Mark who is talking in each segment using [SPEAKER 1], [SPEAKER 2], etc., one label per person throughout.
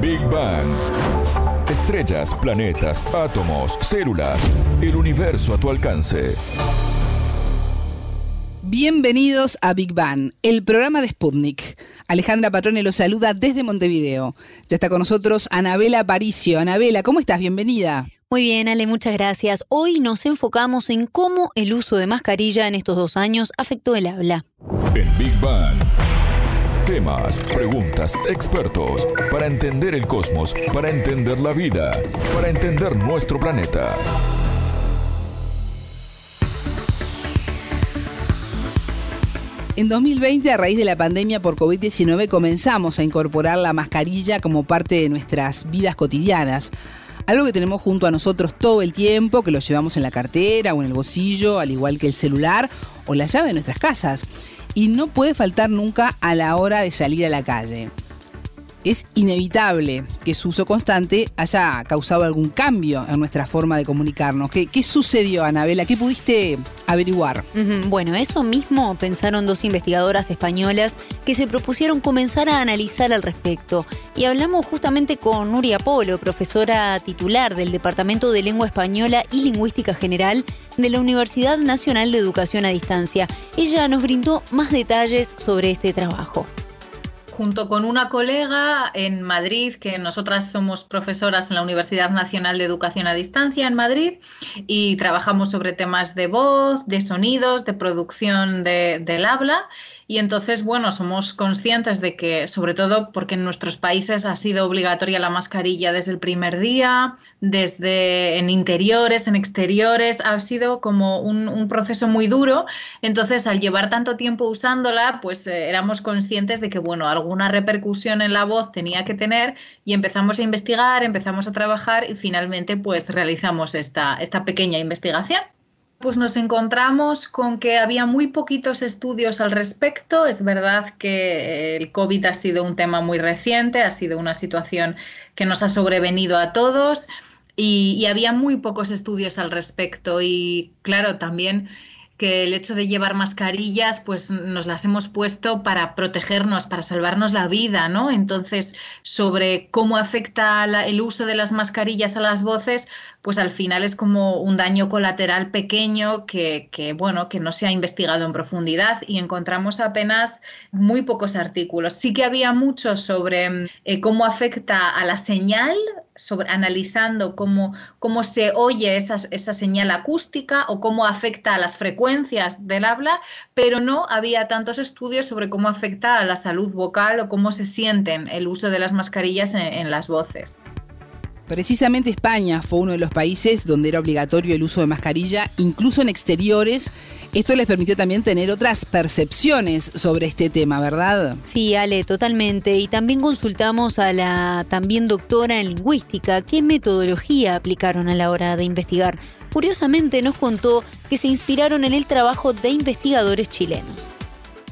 [SPEAKER 1] Big Bang. Estrellas, planetas, átomos, células, el universo a tu alcance.
[SPEAKER 2] Bienvenidos a Big Bang, el programa de Sputnik. Alejandra Patrone los saluda desde Montevideo. Ya está con nosotros Anabela Paricio. Anabela, ¿cómo estás? Bienvenida.
[SPEAKER 3] Muy bien, Ale, muchas gracias. Hoy nos enfocamos en cómo el uso de mascarilla en estos dos años afectó el habla.
[SPEAKER 1] En Big Bang. Temas, preguntas, expertos. Para entender el cosmos, para entender la vida, para entender nuestro planeta.
[SPEAKER 2] En 2020, a raíz de la pandemia por COVID-19, comenzamos a incorporar la mascarilla como parte de nuestras vidas cotidianas algo que tenemos junto a nosotros todo el tiempo, que lo llevamos en la cartera o en el bolsillo, al igual que el celular o la llave de nuestras casas. Y no puede faltar nunca a la hora de salir a la calle es inevitable que su uso constante haya causado algún cambio en nuestra forma de comunicarnos. ¿Qué, sucedió, Anabela? ¿Qué pudiste averiguar?
[SPEAKER 3] Bueno, eso mismo pensaron dos investigadoras españolas que se propusieron comenzar a analizar al respecto. Y hablamos justamente con Nuria Polo, profesora titular del Departamento de Lengua Española y Lingüística General de la Universidad Nacional de Educación a Distancia. Ella nos brindó más detalles sobre este trabajo
[SPEAKER 4] junto con una colega en Madrid, que nosotras somos profesoras en la Universidad Nacional de Educación a Distancia en Madrid y trabajamos sobre temas de voz, de sonidos, de producción del habla y entonces, bueno, somos conscientes de que, sobre todo porque en nuestros países ha sido obligatoria la mascarilla desde el primer día, desde en interiores, en exteriores, ha sido como un, proceso muy duro. Entonces, al llevar tanto tiempo usándola, pues eh, éramos conscientes de que, bueno, alguna repercusión en la voz tenía que tener y empezamos a investigar, empezamos a trabajar y finalmente, pues realizamos esta, esta pequeña investigación pues nos encontramos con que había muy poquitos estudios al respecto. Es verdad que el COVID ha sido un tema muy reciente, ha sido una situación que nos ha sobrevenido a todos y, y había muy pocos estudios al respecto. Y claro, también que el hecho de llevar mascarillas, pues nos las hemos puesto para protegernos, para salvarnos la vida, ¿no? Entonces, sobre cómo afecta el uso de las mascarillas a las voces, pues al final es como un daño colateral pequeño que, bueno, que no se ha investigado en profundidad y encontramos apenas muy pocos artículos. Sí que había muchos sobre eh, cómo afecta a la señal sobre, analizando cómo, cómo se oye esa, esa señal acústica o cómo afecta a las frecuencias del habla, pero no había tantos estudios sobre cómo afecta a la salud vocal o cómo se sienten el uso de las mascarillas en las voces.
[SPEAKER 2] Precisamente España fue uno de los países donde era obligatorio el uso de mascarilla, incluso en exteriores. Esto les permitió también tener otras percepciones sobre este tema, ¿verdad?
[SPEAKER 3] Sí, Ale, totalmente. Y también consultamos a la también doctora en lingüística qué metodología aplicaron a la hora de investigar. Curiosamente nos contó que se inspiraron en el trabajo de investigadores chilenos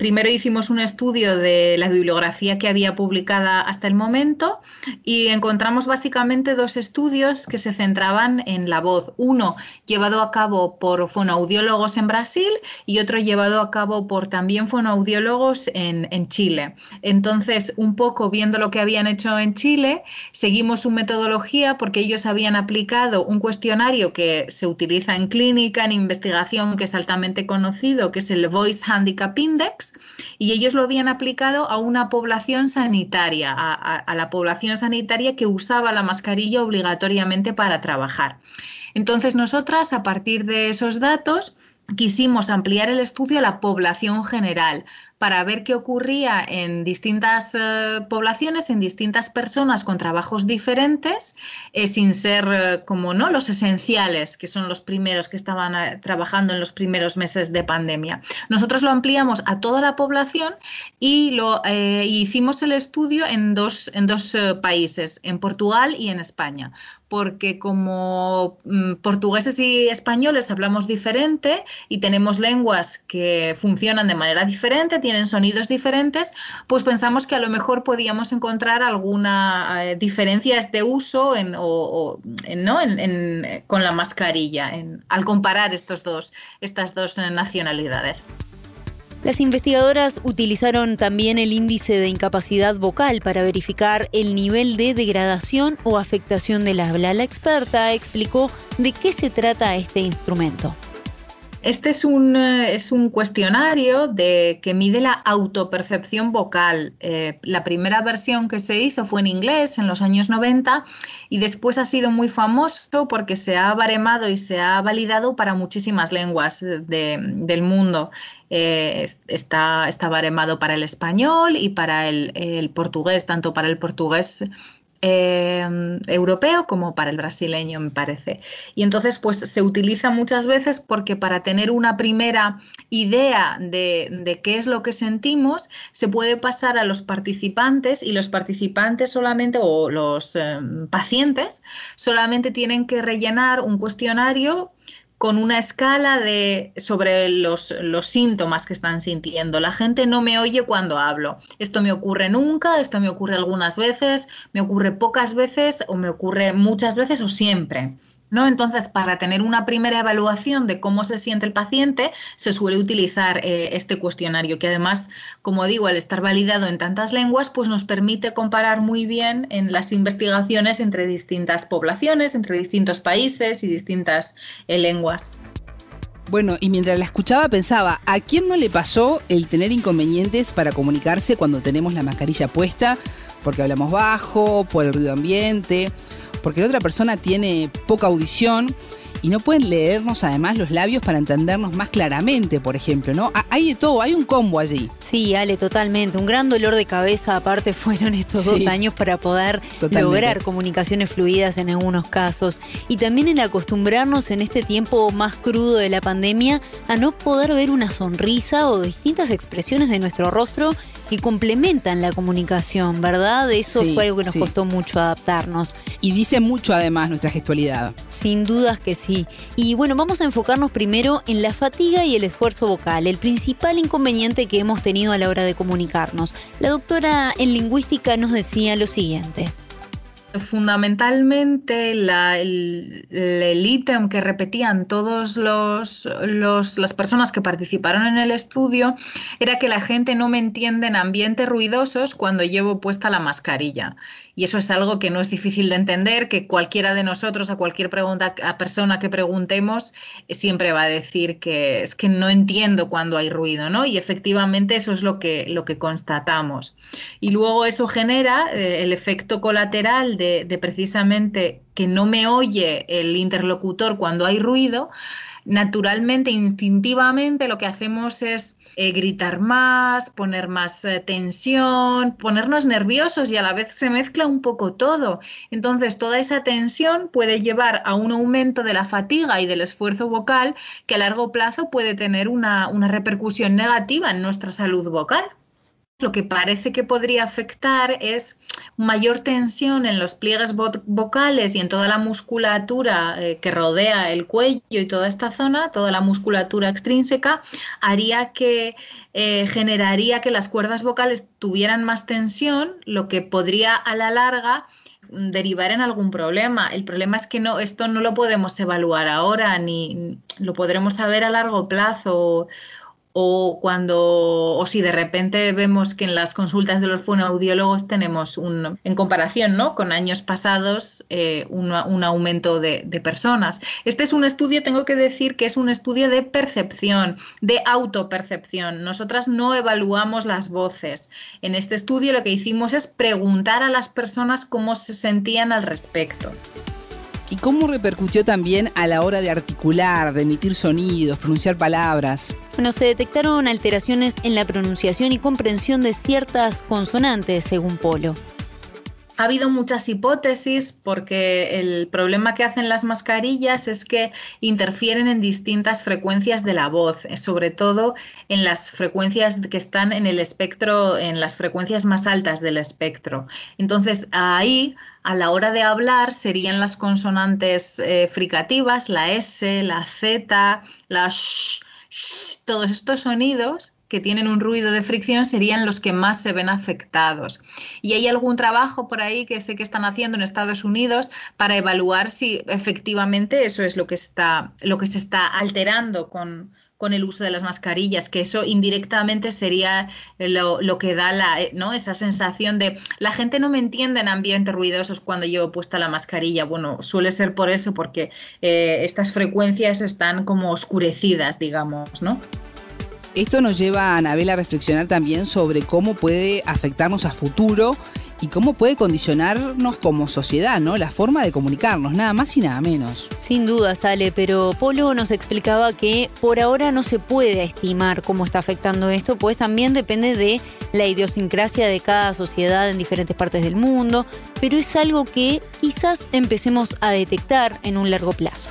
[SPEAKER 4] primero hicimos un estudio de la bibliografía que había publicada hasta el momento y encontramos básicamente dos estudios que se centraban en la voz. Uno llevado a cabo por fonoaudiólogos en Brasil y otro llevado a cabo por también fonoaudiólogos en, en Chile. Entonces, un poco viendo lo que habían hecho en Chile, seguimos su metodología porque ellos habían aplicado un cuestionario que se utiliza en clínica, en investigación, que es altamente conocido, que es el Voice Handicap Index y ellos lo habían aplicado a una población sanitaria, a, la población sanitaria que usaba la mascarilla obligatoriamente para trabajar. Entonces nosotras, a partir de esos datos, quisimos ampliar el estudio a la población general para ver qué ocurría en distintas eh, poblaciones, en distintas personas con trabajos diferentes, eh, sin ser eh, como no los esenciales, que son los primeros que estaban trabajando en los primeros meses de pandemia. Nosotros lo ampliamos a toda la población y lo hicimos el estudio en dos, en dos países, en Portugal y en España porque como mm, portugueses y españoles hablamos diferente y tenemos lenguas que funcionan de manera diferente, tienen sonidos diferentes, pues pensamos que a lo mejor podíamos encontrar alguna eh, diferencias de uso en, o, ¿no? con la mascarilla al comparar estos dos, estas dos nacionalidades.
[SPEAKER 3] Las investigadoras utilizaron también el índice de incapacidad vocal para verificar el nivel de degradación o afectación del habla. La experta explicó de qué se trata este instrumento.
[SPEAKER 4] Este es un, eh, es un cuestionario de, que mide la autopercepción vocal. Eh, la primera versión que se hizo fue en inglés en los años 90 y después ha sido muy famoso porque se ha baremado y se ha validado para muchísimas lenguas del mundo. Eh, está, está baremado para el español y para el, el portugués, tanto para el portugués Em, europeo como para el brasileño, me parece. Y entonces, pues se utiliza muchas veces porque para tener una primera idea de, qué es lo que sentimos, se puede pasar a los participantes y los participantes solamente, o los em, pacientes, solamente tienen que rellenar un cuestionario con una escala de sobre los, los, síntomas que están sintiendo. La gente no me oye cuando hablo. Esto me ocurre nunca, esto me ocurre algunas veces, me ocurre pocas veces o me ocurre muchas veces o siempre. ¿No? Entonces, para tener una primera evaluación de cómo se siente el paciente, se suele utilizar eh, este cuestionario, que además, como digo, al estar validado en tantas lenguas, pues nos permite comparar muy bien en las investigaciones entre distintas poblaciones, entre distintos países y distintas eh, lenguas.
[SPEAKER 2] Bueno, y mientras la escuchaba pensaba, ¿a quién no le pasó el tener inconvenientes para comunicarse cuando tenemos la mascarilla puesta? Porque hablamos bajo, por el ruido ambiente porque la otra persona tiene poca audición y no pueden leernos además los labios para entendernos más claramente, por ejemplo, ¿no? Hay de todo, hay un combo allí.
[SPEAKER 3] Sí, Ale, totalmente. Un gran dolor de cabeza aparte fueron estos dos años para poder lograr comunicaciones fluidas en algunos casos. Y también el acostumbrarnos en este tiempo más crudo de la pandemia a no poder ver una sonrisa o distintas expresiones de nuestro rostro que complementan la comunicación, ¿verdad? Eso fue algo que nos costó mucho adaptarnos.
[SPEAKER 2] Y dice mucho además nuestra gestualidad.
[SPEAKER 3] Sin dudas que sí. Y bueno, vamos a enfocarnos primero en la fatiga y el esfuerzo vocal, el principal inconveniente que hemos tenido a la hora de comunicarnos. La doctora en lingüística nos decía lo siguiente.
[SPEAKER 4] Fundamentalmente el, ítem que repetían todas los, las personas que participaron en el estudio era que la gente no me entiende en ambientes ruidosos cuando llevo puesta la mascarilla. Y eso es algo que no es difícil de entender, que cualquiera de nosotros, a cualquier pregunta, a persona que preguntemos, siempre va a decir que es que no entiendo cuando hay ruido, ¿no? Y efectivamente eso es lo que, lo que constatamos. Y luego eso genera eh, el efecto colateral de, precisamente que no me oye el interlocutor cuando hay ruido, naturalmente, instintivamente, lo que hacemos es eh, gritar más, poner más eh, tensión, ponernos nerviosos y a la vez se mezcla un poco todo. Entonces, toda esa tensión puede llevar a un aumento de la fatiga y del esfuerzo vocal que a largo plazo puede tener una repercusión negativa en nuestra salud vocal lo que parece que podría afectar es mayor tensión en los pliegues vocales y en toda la musculatura eh, que rodea el cuello y toda esta zona, toda la musculatura extrínseca, haría que eh, generaría que las cuerdas vocales tuvieran más tensión, lo que podría a la larga derivar en algún problema. El problema es que no, esto no lo podemos evaluar ahora, ni lo podremos saber a largo plazo cuando o si de repente vemos que en las consultas de los fonoaudiólogos tenemos un en comparación ¿no? con años pasados eh, un, aumento de, de, personas. Este es un estudio tengo que decir que es un estudio de percepción de autopercepción. Nosotras no evaluamos las voces. En este estudio lo que hicimos es preguntar a las personas cómo se sentían al respecto
[SPEAKER 2] ¿Y cómo repercutió también a la hora de articular, de emitir sonidos, pronunciar palabras?
[SPEAKER 3] Bueno, se detectaron alteraciones en la pronunciación y comprensión de ciertas consonantes, según Polo.
[SPEAKER 4] Ha habido muchas hipótesis porque el problema que hacen las mascarillas es que interfieren en distintas frecuencias de la voz, sobre todo en las frecuencias que están en el espectro, en las frecuencias más altas del espectro. Entonces ahí, a la hora de hablar, serían las consonantes eh, fricativas, la S, la Z, la sh, sh, todos estos sonidos que tienen un ruido de fricción serían los que más se ven afectados. Y hay algún trabajo por ahí que sé que están haciendo en Estados Unidos para evaluar si efectivamente eso es lo que está lo que se está alterando con, con el uso de las mascarillas, que eso indirectamente sería lo, que da la, eh, ¿no? esa sensación de la gente no me entiende en ambientes ruidosos cuando llevo puesta la mascarilla. Bueno, suele ser por eso, porque eh, estas frecuencias están como oscurecidas, digamos, ¿no?
[SPEAKER 2] Esto nos lleva a Anabel a reflexionar también sobre cómo puede afectarnos a futuro y cómo puede condicionarnos como sociedad, ¿no? La forma de comunicarnos, nada más y nada menos.
[SPEAKER 3] Sin duda, sale, pero Polo nos explicaba que por ahora no se puede estimar cómo está afectando esto, pues también depende de la idiosincrasia de cada sociedad en diferentes partes del mundo, pero es algo que quizás empecemos a detectar en un largo plazo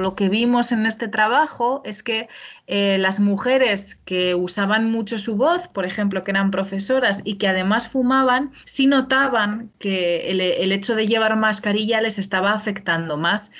[SPEAKER 4] lo que vimos en este trabajo es que eh, las mujeres que usaban mucho su voz, por ejemplo, que eran profesoras y que además fumaban, sí notaban que el, hecho de llevar mascarilla les estaba afectando más.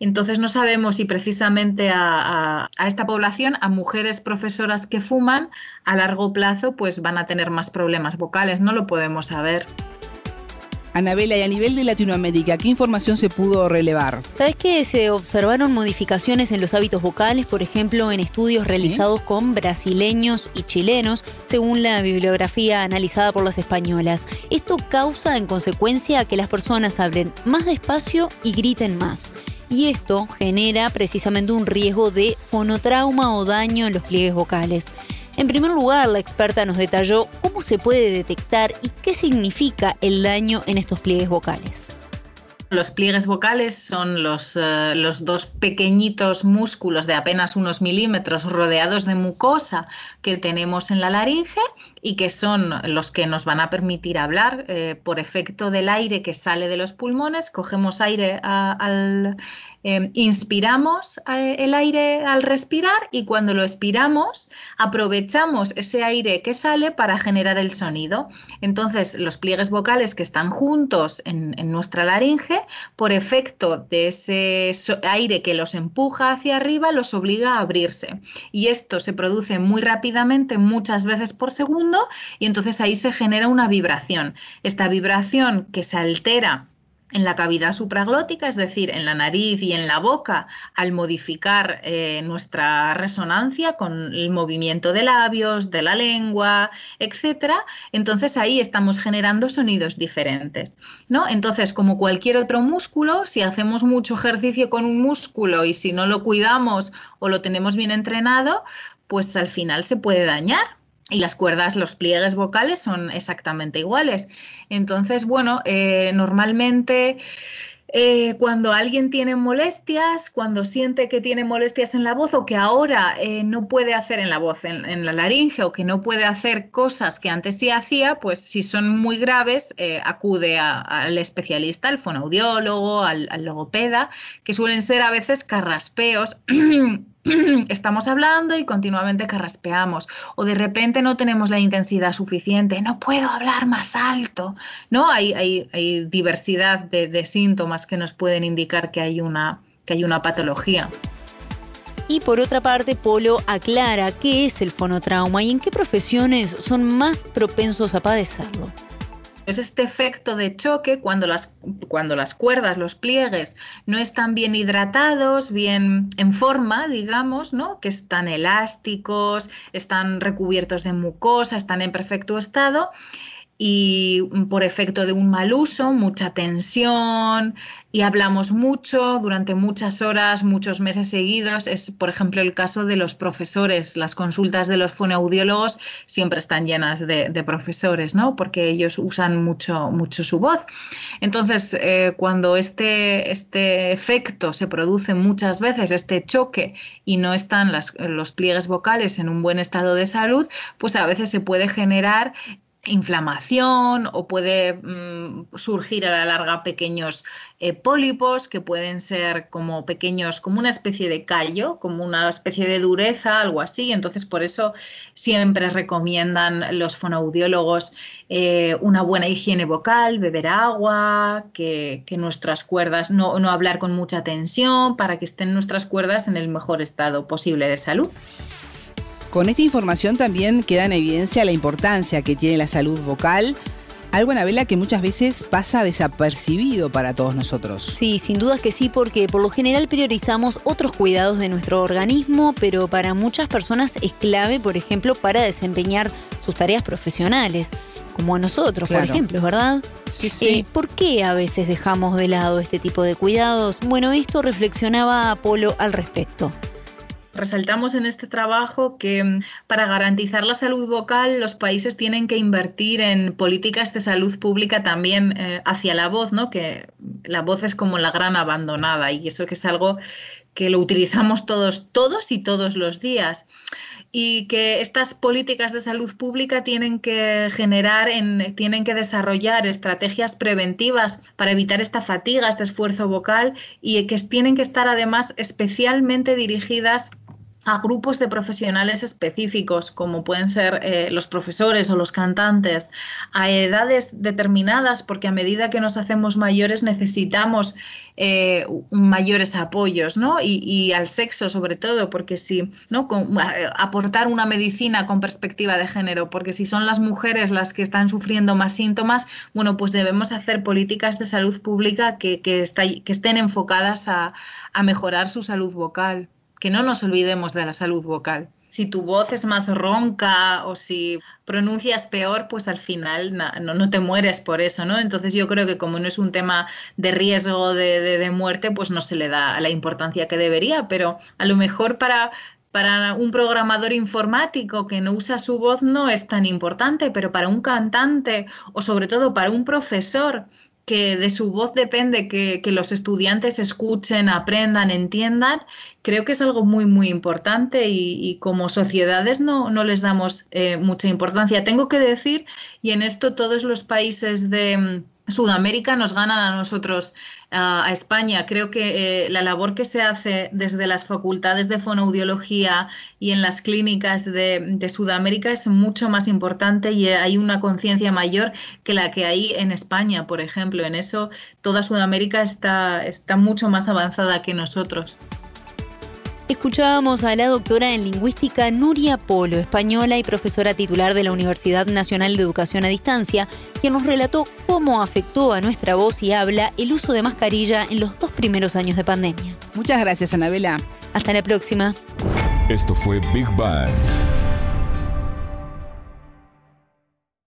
[SPEAKER 4] Entonces no sabemos si precisamente a, a esta población, a mujeres profesoras que fuman, a largo plazo pues van a tener más problemas vocales, no lo podemos saber.
[SPEAKER 2] Anabela, y a nivel de Latinoamérica, ¿qué información se pudo relevar?
[SPEAKER 3] Sabes que se observaron modificaciones en los hábitos vocales, por ejemplo, en estudios realizados con brasileños y chilenos, según la bibliografía analizada por las españolas. Esto causa en consecuencia que las personas hablen más despacio y griten más. Y esto genera precisamente un riesgo de fonotrauma o daño en los pliegues vocales. En primer lugar, la experta nos detalló cómo se puede detectar y qué significa el daño en estos pliegues vocales.
[SPEAKER 4] Los pliegues vocales son los, eh, los, dos pequeñitos músculos de apenas unos milímetros rodeados de mucosa que tenemos en la laringe y que son los que nos van a permitir hablar eh, por efecto del aire que sale de los pulmones. Cogemos aire al, Em, inspiramos eh, el aire al respirar y cuando lo expiramos aprovechamos ese aire que sale para generar el sonido. Entonces los pliegues vocales que están juntos en, nuestra laringe, por efecto de ese aire que los empuja hacia arriba, los obliga a abrirse. Y esto se produce muy rápidamente, muchas veces por segundo, y entonces ahí se genera una vibración. Esta vibración que se altera en la cavidad supraglótica, es decir, en la nariz y en la boca, al modificar eh, nuestra resonancia con el movimiento de labios, de la lengua, etcétera, entonces ahí estamos generando sonidos diferentes, ¿no? Entonces, como cualquier otro músculo, si hacemos mucho ejercicio con un músculo y si no lo cuidamos o lo tenemos bien entrenado, pues al final se puede dañar y las cuerdas, los pliegues vocales son exactamente iguales. Entonces, bueno, eh, normalmente eh, cuando alguien tiene molestias, cuando siente que tiene molestias en la voz o que ahora eh, no puede hacer en la voz, en, la laringe o que no puede hacer cosas que antes sí hacía, pues si son muy graves, acude al especialista, al fonoaudiólogo, al, al logopeda, que suelen ser a veces carraspeos. estamos hablando y continuamente carraspeamos o de repente no tenemos la intensidad suficiente, no puedo hablar más alto, ¿no? Hay, hay, diversidad de, síntomas que nos pueden indicar que hay una, que hay una patología.
[SPEAKER 3] Y por otra parte, Polo aclara qué es el fonotrauma y en qué profesiones son más propensos a padecerlo.
[SPEAKER 4] Es este efecto de choque cuando las, cuando las cuerdas, los pliegues, no están bien hidratados, bien en forma, digamos, ¿no? que están elásticos, están recubiertos de mucosa, están en perfecto estado y por efecto de un mal uso, mucha tensión y hablamos mucho durante muchas horas, muchos meses seguidos. Es, por ejemplo, el caso de los profesores. Las consultas de los fonoaudiólogos siempre están llenas de, profesores, ¿no? Porque ellos usan mucho, mucho su voz. Entonces, eh, cuando este, este efecto se produce muchas veces, este choque, y no están los pliegues vocales en un buen estado de salud, pues a veces se puede generar inflamación o puede mm, surgir a la larga pequeños eh, pólipos que pueden ser como pequeños, como una especie de callo, como una especie de dureza, algo así. Entonces, por eso siempre recomiendan los fonoaudiólogos eh, una buena higiene vocal, beber agua, que, nuestras cuerdas, no, no hablar con mucha tensión para que estén nuestras cuerdas en el mejor estado posible de salud.
[SPEAKER 2] Con esta información también queda en evidencia la importancia que tiene la salud vocal Algo, Anabela, que muchas veces pasa desapercibido para todos nosotros.
[SPEAKER 3] Sí, sin dudas que sí, porque por lo general priorizamos otros cuidados de nuestro organismo, pero para muchas personas es clave, por ejemplo, para desempeñar sus tareas profesionales como a nosotros, por ejemplo, ¿verdad?
[SPEAKER 2] Sí, sí.
[SPEAKER 3] Eh, ¿Por qué a veces dejamos de lado este tipo de cuidados? Bueno, esto reflexionaba Apolo al respecto.
[SPEAKER 4] Resaltamos en este trabajo que mm, para garantizar la salud vocal los países tienen que invertir en políticas de salud pública también eh, hacia la voz, ¿no? Que la voz es como la gran abandonada y eso que es algo que lo utilizamos todos, todos y todos los días y que estas políticas de salud pública tienen que generar, en, tienen que desarrollar estrategias preventivas para evitar esta fatiga, este esfuerzo vocal y que tienen que estar además especialmente dirigidas a grupos de profesionales específicos, como pueden ser eh, los profesores o los cantantes, a edades determinadas, porque a medida que nos hacemos mayores necesitamos eh, mayores apoyos, ¿no? Y, al sexo sobre todo, porque si, ¿no? aportar una medicina con perspectiva de género, porque si son las mujeres las que están sufriendo más síntomas, bueno, pues debemos hacer políticas de salud pública que, que, que estén enfocadas a mejorar su salud vocal que no nos olvidemos de la salud vocal. Si tu voz es más ronca o si pronuncias peor, pues al final no, no, te mueres por eso, ¿no? Entonces yo creo que como no es un tema de riesgo de, de, muerte, pues no se le da la importancia que debería, pero a lo mejor para, para un programador informático que no usa su voz no es tan importante, pero para un cantante o sobre todo para un profesor que de su voz depende que, los estudiantes escuchen, aprendan, entiendan, creo que es algo muy, muy importante y, como sociedades no, no les damos eh, mucha importancia. Tengo que decir, y en esto todos los países de Sudamérica nos ganan a nosotros, a España. Creo que eh, la labor que se hace desde las facultades de fonoaudiología y en las clínicas de, Sudamérica es mucho más importante y hay una conciencia mayor que la que hay en España, por ejemplo. En eso toda Sudamérica está, está mucho más avanzada que nosotros.
[SPEAKER 3] Escuchábamos a la doctora en lingüística Nuria Polo, española y profesora titular de la Universidad Nacional de Educación a Distancia, quien nos relató cómo afectó a nuestra voz y habla el uso de mascarilla en los dos primeros años de pandemia.
[SPEAKER 2] Muchas gracias, Anabela.
[SPEAKER 3] Hasta la próxima.
[SPEAKER 1] Esto fue Big Bang.